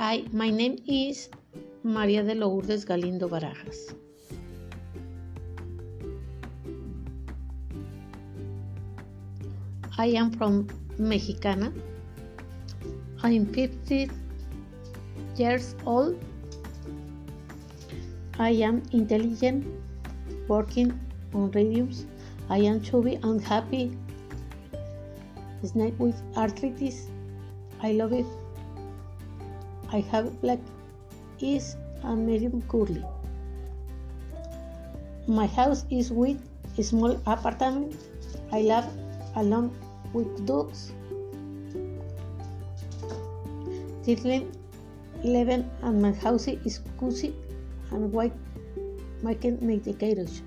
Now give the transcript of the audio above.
Hi, my name is María de Lourdes Galindo Barajas. I am from Mexicana. I am 50 years old. I am intelligent, working on radios. I am chubby and happy. Snake with arthritis. I love it. I have black eyes and medium curly. My house is with a small apartment. I live alone with dogs. Children live and my house is cozy and white. My carriage.